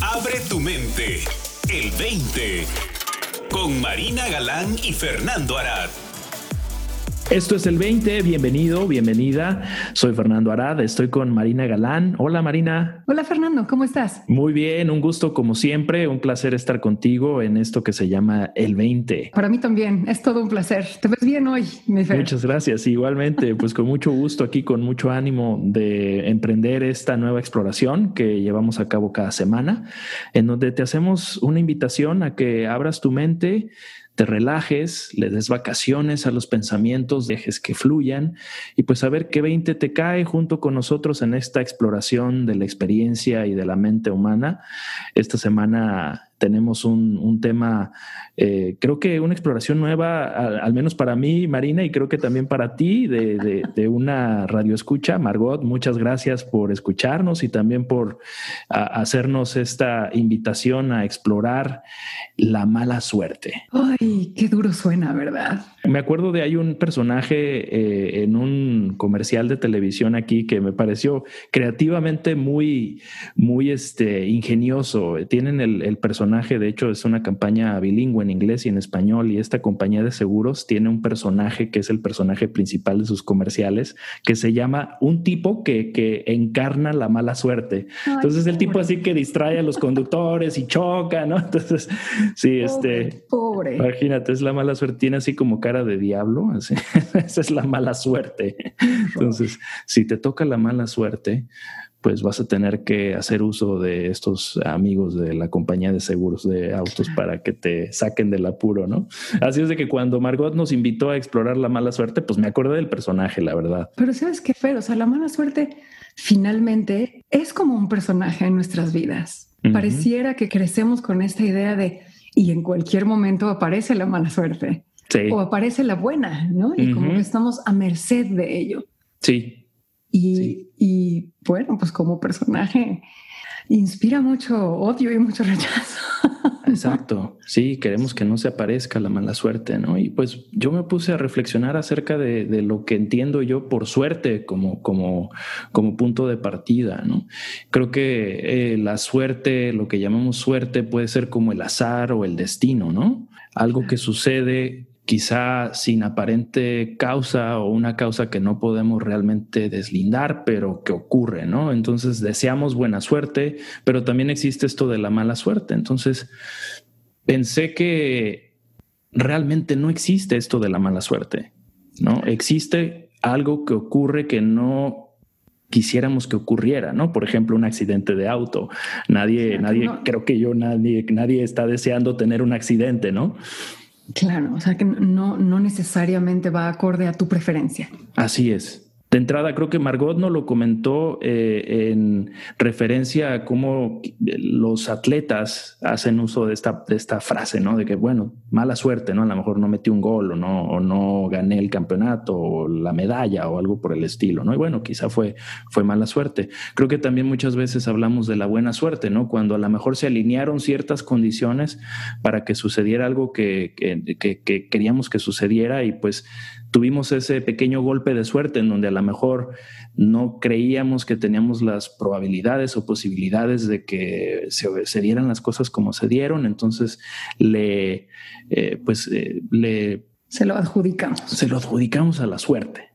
Abre tu mente. El 20. Con Marina Galán y Fernando Arad. Esto es el 20, bienvenido, bienvenida. Soy Fernando Arad, estoy con Marina Galán. Hola Marina. Hola Fernando, ¿cómo estás? Muy bien, un gusto como siempre, un placer estar contigo en esto que se llama el 20. Para mí también, es todo un placer. ¿Te ves bien hoy, mi Fer? Muchas gracias, igualmente, pues con mucho gusto aquí, con mucho ánimo de emprender esta nueva exploración que llevamos a cabo cada semana, en donde te hacemos una invitación a que abras tu mente te relajes, le des vacaciones a los pensamientos, dejes que fluyan y pues a ver qué 20 te cae junto con nosotros en esta exploración de la experiencia y de la mente humana. Esta semana tenemos un, tema, eh, creo que una exploración nueva, al, menos para mí, Marina, y creo que también para ti, de, una radio escucha. Margot, muchas gracias por escucharnos y también por hacernos esta invitación a explorar la mala suerte. Ay, qué duro suena, ¿verdad? Me acuerdo de hay un personaje eh, en un comercial de televisión aquí que me pareció creativamente muy, muy este, ingenioso. Tienen el, el personaje de hecho es una campaña bilingüe en inglés y en español, y esta compañía de seguros tiene un personaje que es el personaje principal de sus comerciales, que se llama un tipo que, que encarna la mala suerte. Entonces el tipo así que distrae a los conductores y choca, ¿no? Entonces, sí, este... Pobre. Imagínate, es la mala suerte, tiene así como cara de diablo, así. esa es la mala suerte. Entonces, si te toca la mala suerte, pues vas a tener que hacer uso de estos amigos de la compañía de seguros de autos para que te saquen del apuro, ¿no? Así es de que cuando Margot nos invitó a explorar la mala suerte, pues me acordé del personaje, la verdad. Pero sabes qué, Fer, o sea, la mala suerte finalmente es como un personaje en nuestras vidas. Pareciera que crecemos con esta idea de, y en cualquier momento aparece la mala suerte. O aparece la buena, ¿no? Y como que estamos a merced de ello. Sí, y, bueno, pues como personaje inspira mucho odio y mucho rechazo. Exacto, sí, queremos que no se aparezca la mala suerte, ¿no? Y pues yo me puse a reflexionar acerca de, lo que entiendo yo por suerte como, como, como punto de partida, ¿no? Creo que eh, la suerte, lo que llamamos suerte, puede ser como el azar o el destino, ¿no? Algo que sucede quizá sin aparente causa o una causa que no podemos realmente deslindar, pero que ocurre, ¿no? Entonces deseamos buena suerte, pero también existe esto de la mala suerte. Entonces pensé que realmente no existe esto de la mala suerte, ¿no? Existe algo que ocurre que no quisiéramos que ocurriera, ¿no? Por ejemplo, un accidente de auto. Nadie, nadie, creo que yo, nadie, nadie está deseando tener un accidente, ¿no? Claro, o sea que no, no necesariamente va acorde a tu preferencia. Así es. De entrada, creo que Margot no lo comentó eh, en referencia a cómo los atletas hacen uso de esta, de esta frase, ¿no? De que, bueno, mala suerte, ¿no? A lo mejor no metí un gol o no, o no gané el campeonato o la medalla o algo por el estilo, ¿no? Y bueno, quizá fue, fue mala suerte. Creo que también muchas veces hablamos de la buena suerte, ¿no? Cuando a lo mejor se alinearon ciertas condiciones para que sucediera algo que, que, que queríamos que sucediera y pues tuvimos ese pequeño golpe de suerte en donde a lo mejor no creíamos que teníamos las probabilidades o posibilidades de que se, dieran las cosas como se dieron, entonces le, eh, pues, eh, le... Se lo adjudicamos. Se lo adjudicamos a la suerte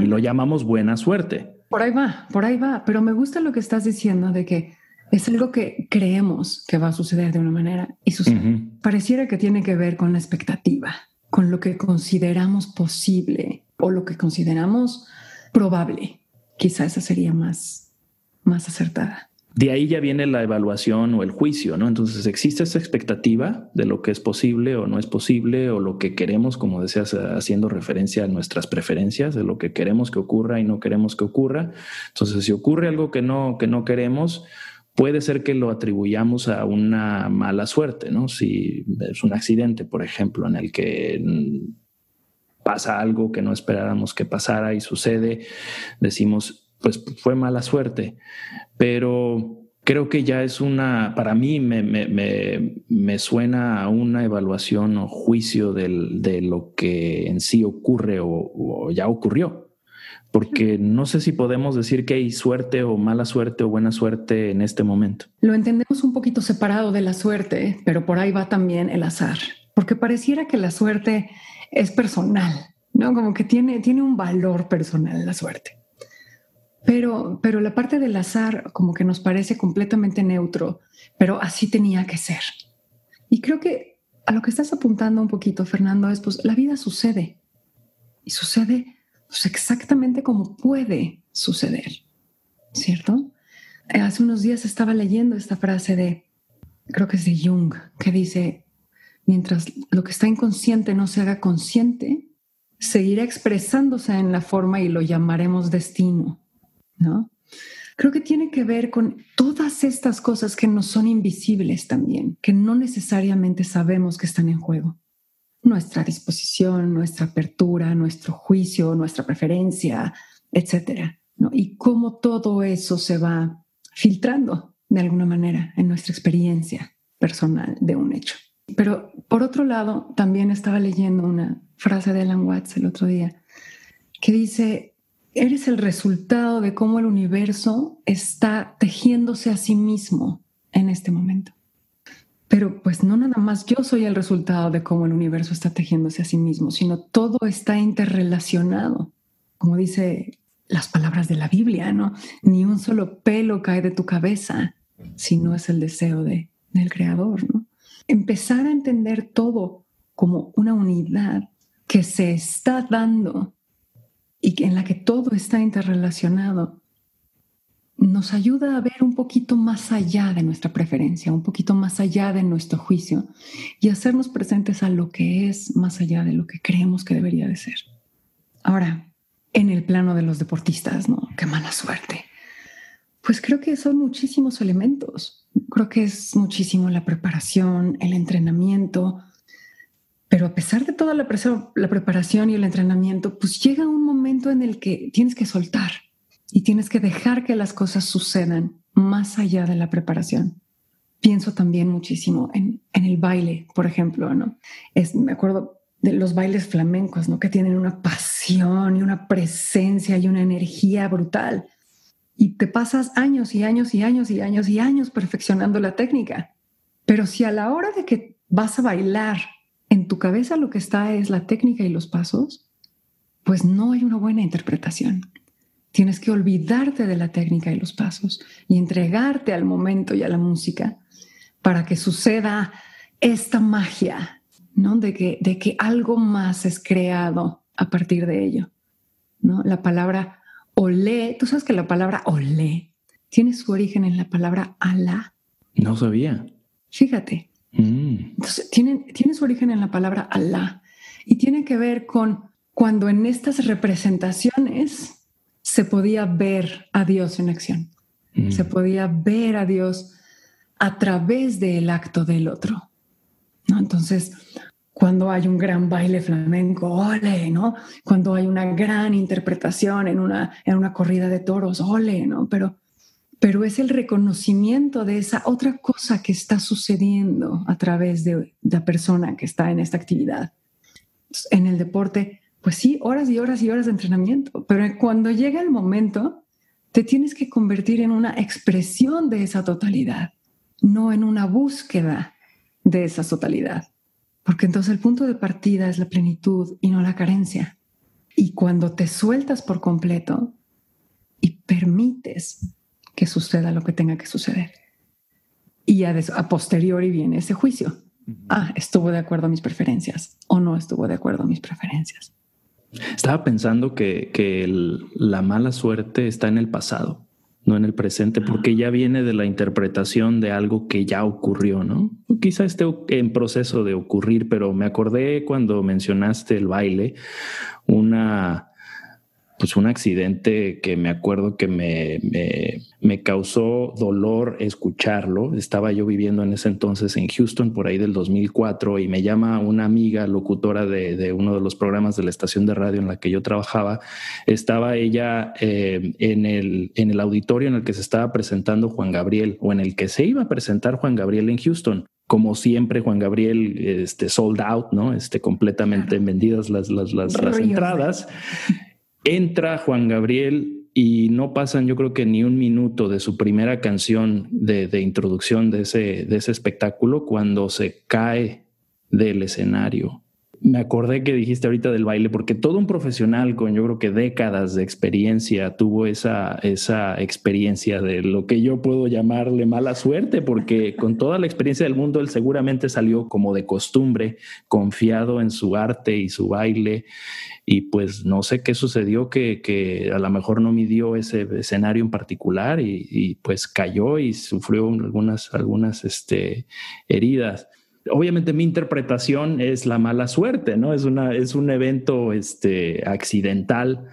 y lo llamamos buena suerte. Por ahí va, por ahí va, pero me gusta lo que estás diciendo de que es algo que creemos que va a suceder de una manera y Pareciera que tiene que ver con la expectativa con lo que consideramos posible o lo que consideramos probable. Quizá esa sería más, más acertada. De ahí ya viene la evaluación o el juicio, ¿no? Entonces existe esa expectativa de lo que es posible o no es posible o lo que queremos, como decías, haciendo referencia a nuestras preferencias, de lo que queremos que ocurra y no queremos que ocurra. Entonces, si ocurre algo que no, que no queremos, puede ser que lo atribuyamos a una mala suerte, ¿no? Si es un accidente, por ejemplo, en el que pasa algo que no esperáramos que pasara y sucede, decimos, pues fue mala suerte, pero creo que ya es una, para mí me, me, suena a una evaluación o juicio de lo que en sí ocurre o ya ocurrió. Porque no sé si podemos decir que hay suerte o mala suerte o buena suerte en este momento. Lo entendemos un poquito separado de la suerte, pero por ahí va también el azar, porque pareciera que la suerte es personal, ¿no? Como que tiene, tiene un valor personal la suerte. Pero, pero la parte del azar como que nos parece completamente neutro, pero así tenía que ser. Y creo que a lo que estás apuntando un poquito, Fernando, es pues la vida sucede y sucede pues, exactamente como puede suceder, ¿cierto? Eh, hace unos días estaba leyendo esta frase de, creo que es de Jung, que dice, mientras lo que está inconsciente no se haga consciente, seguirá expresándose en la forma y lo llamaremos destino, ¿no? Creo que tiene que ver con todas estas cosas que no son invisibles también, que no necesariamente sabemos que están en juego nuestra disposición, nuestra apertura, nuestro juicio, nuestra preferencia, etcétera. ¿no? Y cómo todo eso se va filtrando de alguna manera en nuestra experiencia personal de un hecho. Pero por otro lado, también estaba leyendo una frase de Alan Watts el otro día que dice, eres el resultado de cómo el universo está tejiéndose a sí mismo en este momento. Pero pues no nada más yo soy el resultado de cómo el universo está tejiéndose a sí mismo, sino todo está interrelacionado. Como dice las palabras de la Biblia, ¿no? Ni un solo pelo cae de tu cabeza si no es el deseo de, del creador, ¿no? Empezar a entender todo como una unidad que se está dando y en la que todo está interrelacionado nos ayuda a ver un poquito más allá de nuestra preferencia, un poquito más allá de nuestro juicio y hacernos presentes a lo que es más allá de lo que creemos que debería de ser. Ahora, en el plano de los deportistas, ¿no? Qué mala suerte. Pues creo que son muchísimos elementos. Creo que es muchísimo la preparación, el entrenamiento, pero a pesar de toda la, la preparación y el entrenamiento, pues llega un momento en el que tienes que soltar y tienes que dejar que las cosas sucedan más allá de la preparación. Pienso también muchísimo en, el baile, por ejemplo, ¿no? Es, me acuerdo de los bailes flamencos, ¿no? Que tienen una pasión y una presencia y una energía brutal. Y te pasas años y años y años y años y años perfeccionando la técnica. Pero si a la hora de que vas a bailar, en tu cabeza lo que está es la técnica y los pasos, pues no hay una buena interpretación. Tienes que olvidarte de la técnica y los pasos y entregarte al momento y a la música para que suceda esta magia, ¿no? De que, de que algo más es creado a partir de ello, ¿no? La palabra olé, tú sabes que la palabra olé tiene su origen en la palabra Alá. No sabía. Fíjate. Mm. Entonces, tiene, tiene su origen en la palabra Alá y tiene que ver con cuando en estas representaciones se podía ver a Dios en acción. Mm. Se podía ver a Dios a través del acto del otro. ¿no? Entonces, cuando hay un gran baile flamenco, ole, ¿no? Cuando hay una gran interpretación en una, en una corrida de toros, ole, ¿no? Pero, pero es el reconocimiento de esa otra cosa que está sucediendo a través de la persona que está en esta actividad. En el deporte, pues sí, horas y horas y horas de entrenamiento, pero cuando llega el momento, te tienes que convertir en una expresión de esa totalidad, no en una búsqueda de esa totalidad, porque entonces el punto de partida es la plenitud y no la carencia. Y cuando te sueltas por completo y permites que suceda lo que tenga que suceder, y a, a posteriori viene ese juicio. Ah, estuvo de acuerdo a mis preferencias o no estuvo de acuerdo a mis preferencias. Estaba pensando que, la mala suerte está en el pasado, no en el presente, porque ya viene de la interpretación de algo que ya ocurrió, ¿no? Quizá esté en proceso de ocurrir, pero me acordé cuando mencionaste el baile, una pues un accidente que me acuerdo que me, me, causó dolor escucharlo. Estaba yo viviendo en ese entonces en Houston, por ahí del 2004, y me llama una amiga locutora de, de uno de los programas de la estación de radio en la que yo trabajaba. Estaba ella eh, en, el, en el auditorio en el que se estaba presentando Juan Gabriel o en el que se iba a presentar Juan Gabriel en Houston como siempre, Juan Gabriel, este, sold out, ¿no? Este, completamente vendidas las, las, las, las entradas. Entra Juan Gabriel y no pasan yo creo que ni un minuto de su primera canción de, introducción de ese, de ese espectáculo cuando se cae del escenario me acordé que dijiste ahorita del baile, porque todo un profesional con yo creo que décadas de experiencia tuvo esa, esa experiencia de lo que yo puedo llamarle mala suerte, porque con toda la experiencia del mundo él seguramente salió como de costumbre, confiado en su arte y su baile, y pues no sé qué sucedió que, que a lo mejor no midió ese escenario en particular y, y pues cayó y sufrió algunas, algunas este, heridas obviamente mi interpretación es la mala suerte, ¿no? Es una, es un evento este, accidental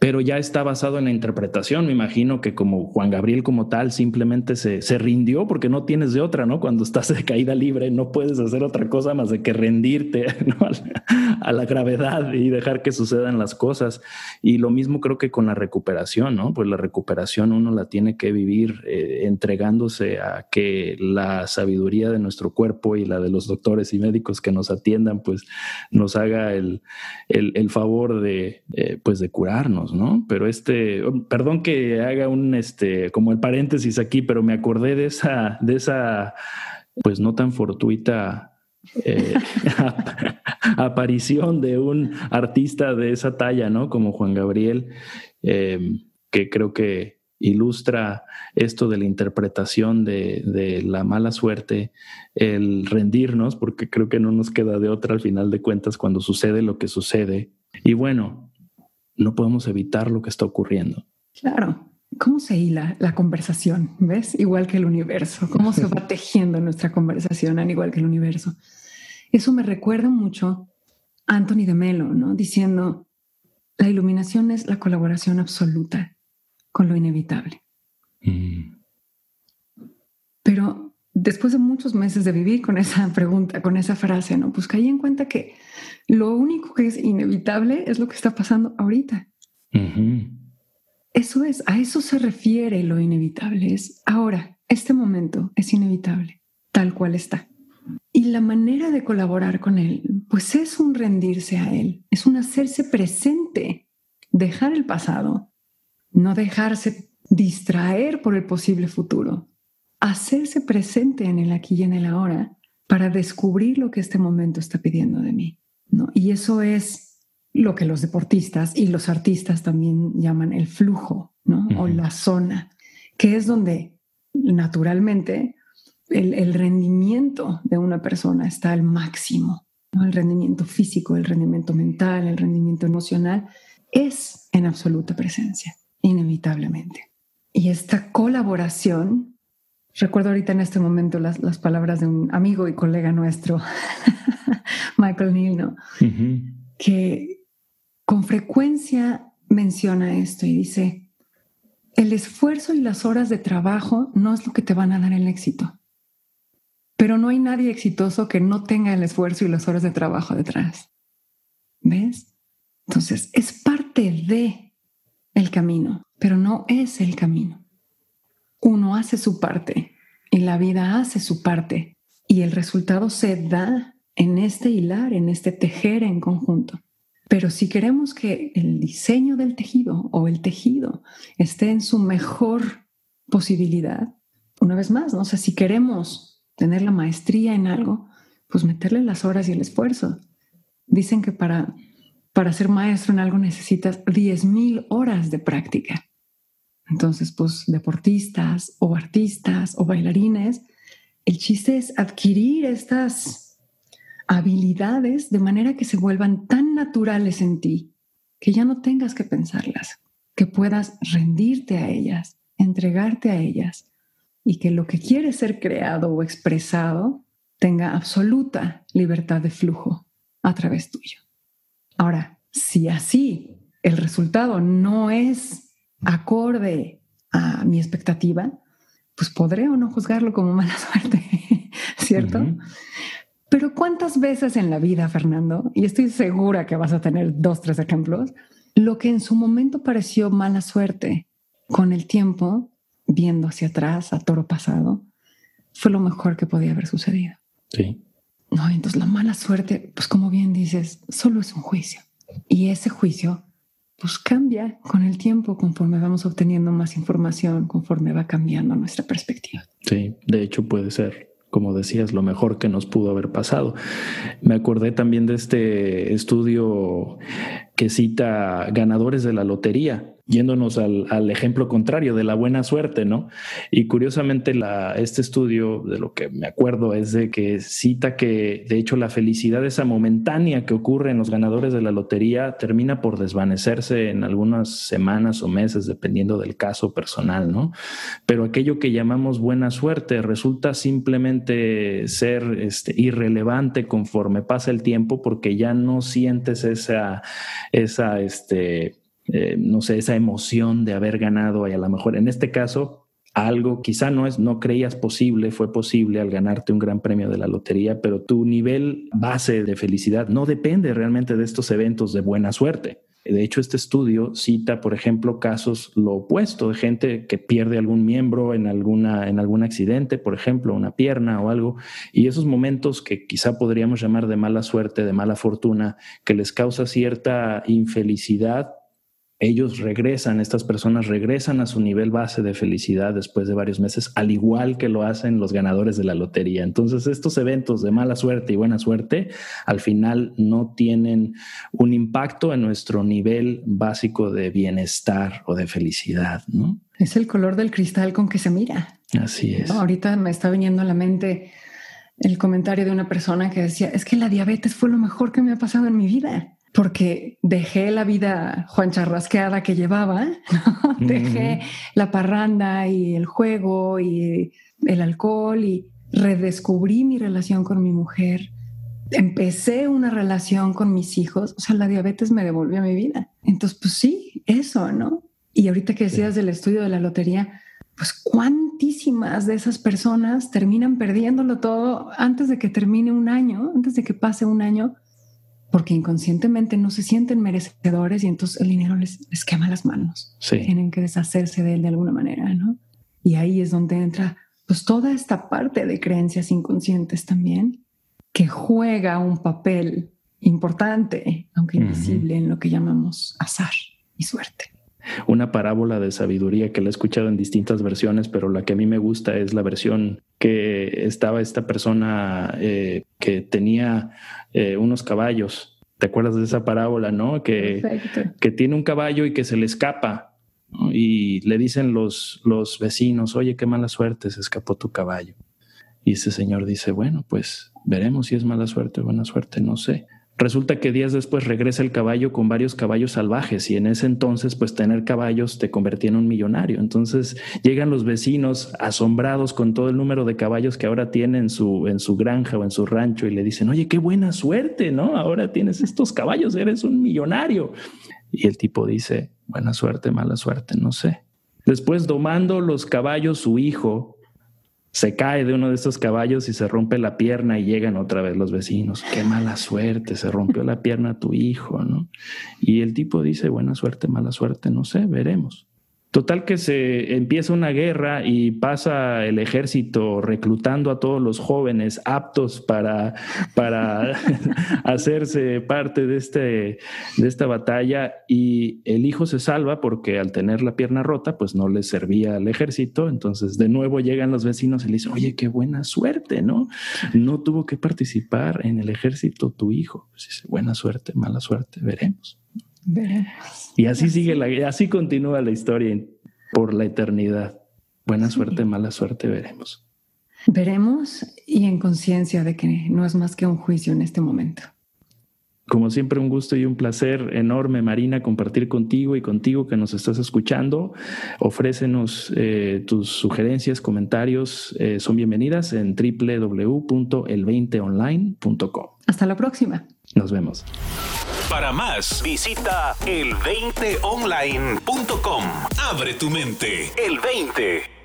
pero ya está basado en la interpretación. Me imagino que como Juan Gabriel como tal simplemente se, se, rindió porque no tienes de otra, ¿no? Cuando estás de caída libre no puedes hacer otra cosa más de que rendirte a, la, gravedad y dejar que sucedan las cosas. Y lo mismo creo que con la recuperación, ¿no? Pues la recuperación uno la tiene que vivir eh, entregándose a que la sabiduría de nuestro cuerpo y la de los doctores y médicos que nos atiendan, pues nos haga el, el, favor de, eh, pues de curarnos Pero este, perdón que haga un, este, como el paréntesis aquí, pero me acordé de esa, de esa, pues no tan fortuita eh, aparición de un artista de esa talla, ¿no? Como Juan Gabriel, em, que creo que ilustra esto de la interpretación de, la mala suerte, el rendirnos, porque creo que no nos queda de otra al final de cuentas cuando sucede lo que sucede. Y bueno, no podemos evitar lo que está ocurriendo. Claro. ¿Cómo se hila la conversación? ¿Ves? Igual que el universo. ¿Cómo se va tejiendo nuestra conversación al igual que el universo? Eso me recuerda mucho a Anthony de Melo, ¿no? Diciendo, la iluminación es la colaboración absoluta con lo inevitable. Mm. Pero después de muchos meses de vivir con esa pregunta, con esa frase, ¿no? Pues caí en cuenta que lo único que es inevitable es lo que está pasando ahorita. Eso es, a eso se refiere lo inevitable. Es ahora, este momento es inevitable, tal cual está. Y la manera de colaborar con él, pues es un rendirse a él, es un hacerse presente, dejar el pasado, no dejarse distraer por el posible futuro, hacerse presente en el aquí y en el ahora para descubrir lo que este momento está pidiendo de mí. Y eso es lo que los deportistas y los artistas también llaman el flujo, O la zona, que es donde naturalmente el, rendimiento de una persona está al máximo. El rendimiento físico, el rendimiento mental, el rendimiento emocional es en absoluta presencia, inevitablemente. Y esta colaboración, recuerdo ahorita en este momento las, las palabras de un amigo y colega nuestro, Michael Neal, ¿no? Que con frecuencia menciona esto y dice, el esfuerzo y las horas de trabajo no es lo que te van a dar el éxito. Pero no hay nadie exitoso que no tenga el esfuerzo y las horas de trabajo detrás. ¿Ves? Entonces, es parte de el camino, pero no es el camino. Uno hace su parte y la vida hace su parte y el resultado se da en este hilar, en este tejer en conjunto. Pero si queremos que el diseño del tejido o el tejido esté en su mejor posibilidad, una vez más, no sé, si queremos tener la maestría en algo, pues meterle las horas y el esfuerzo. Dicen que para, para ser maestro en algo necesitas 10.000 horas de práctica. Entonces, pues deportistas o artistas o bailarines, el chiste es adquirir estas habilidades de manera que se vuelvan tan naturales en ti que ya no tengas que pensarlas, que puedas rendirte a ellas, entregarte a ellas y que lo que quiere ser creado o expresado tenga absoluta libertad de flujo a través tuyo. Ahora, si así el resultado no es acorde a mi expectativa, pues podré o no juzgarlo como mala suerte, ¿cierto? Pero ¿cuántas veces en la vida, Fernando, y estoy segura que vas a tener dos, tres ejemplos, lo que en su momento pareció mala suerte, con el tiempo, viendo hacia atrás, a toro pasado, fue lo mejor que podía haber sucedido? Sí. No, entonces la mala suerte, pues como bien dices, solo es un juicio. Y ese juicio pues cambia con el tiempo, conforme vamos obteniendo más información, conforme va cambiando nuestra perspectiva. Sí, de hecho puede ser como decías, lo mejor que nos pudo haber pasado. Me acordé también de este estudio que cita ganadores de la lotería yéndonos al, ejemplo contrario de la buena suerte, ¿no? Y curiosamente este estudio, de lo que me acuerdo, es de que cita que de hecho la felicidad esa momentánea que ocurre en los ganadores de la lotería termina por desvanecerse en algunas semanas o meses, dependiendo del caso personal, ¿no? Pero aquello que llamamos buena suerte resulta simplemente ser este, irrelevante conforme pasa el tiempo porque ya no sientes esa, esa, este, eh, no sé, esa emoción de haber ganado y a lo mejor en este caso algo quizá no es no creías posible, fue posible al ganarte un gran premio de la lotería, pero tu nivel base de felicidad no depende realmente de estos eventos de buena suerte. De hecho, este estudio cita, por ejemplo, casos lo opuesto de gente que pierde algún miembro en, alguna, en algún accidente, por ejemplo, una pierna o algo, y esos momentos que quizá podríamos llamar de mala suerte, de mala fortuna, que les causa cierta infelicidad, ellos regresan, estas personas regresan a su nivel base de felicidad después de varios meses, al igual que lo hacen los ganadores de la lotería. Entonces, estos eventos de mala suerte y buena suerte, al final no tienen un impacto en nuestro nivel básico de bienestar o de felicidad, ¿no? Es el color del cristal con que se mira. Así es. ahorita me está viniendo a la mente el comentario de una persona que decía, es que la diabetes fue lo mejor que me ha pasado en mi vida porque dejé la vida Juan Charrasqueada que llevaba, dejé la parranda y el juego y el alcohol y redescubrí mi relación con mi mujer. Empecé una relación con mis hijos, o sea, la diabetes me devolvió a mi vida. Entonces, pues sí, eso, ¿no? Y ahorita que decías del estudio de la lotería, pues cuántísimas de esas personas terminan perdiéndolo todo antes de que termine un año, antes de que pase un año, porque inconscientemente no se sienten merecedores y entonces el dinero les, quema las manos. Tienen que deshacerse de él de alguna manera, ¿no? Y ahí es donde entra pues toda esta parte de creencias inconscientes también que juega un papel importante, aunque invisible, en lo que llamamos azar y suerte. Una parábola de sabiduría que la he escuchado en distintas versiones, pero la que a mí me gusta es la versión que estaba esta persona eh, que tenía eh, unos caballos. ¿Te acuerdas de esa parábola, no? Que, que tiene un caballo y que se le escapa. Y le dicen los, los vecinos, oye, qué mala suerte, se escapó tu caballo. Y ese señor dice, bueno, pues veremos si es mala suerte o buena suerte, no sé. Resulta que días después regresa el caballo con varios caballos salvajes y en ese entonces pues tener caballos te convertía en un millonario. Entonces llegan los vecinos asombrados con todo el número de caballos que ahora tiene en su, en su granja o en su rancho y le dicen, oye, qué buena suerte, ¿no? Ahora tienes estos caballos, eres un millonario. Y el tipo dice, buena suerte, mala suerte, no sé. Después domando los caballos, su hijo se cae de uno de estos caballos y se rompe la pierna y llegan otra vez los vecinos. Qué mala suerte, se rompió la pierna tu hijo, ¿no? Y el tipo dice, buena suerte, mala suerte, no sé, veremos. Total que se empieza una guerra y pasa el ejército reclutando a todos los jóvenes aptos para, para hacerse parte de, este, de esta batalla y el hijo se salva porque al tener la pierna rota pues no le servía al ejército. Entonces de nuevo llegan los vecinos y le dicen, oye, qué buena suerte, ¿no? No tuvo que participar en el ejército tu hijo. Pues dice, buena suerte, mala suerte, veremos. Y así sigue la, así continúa la historia por la eternidad. Buena suerte, mala suerte, veremos. Veremos y en conciencia de que no es más que un juicio en este momento. Como siempre, un gusto y un placer enorme, Marina, compartir contigo y contigo que nos estás escuchando. Ofrécenos eh, tus sugerencias, comentarios, eh, son bienvenidas en www.el20online.com. Hasta la próxima. Nos vemos. Para más, visita el20online.com. Abre tu mente. El 20.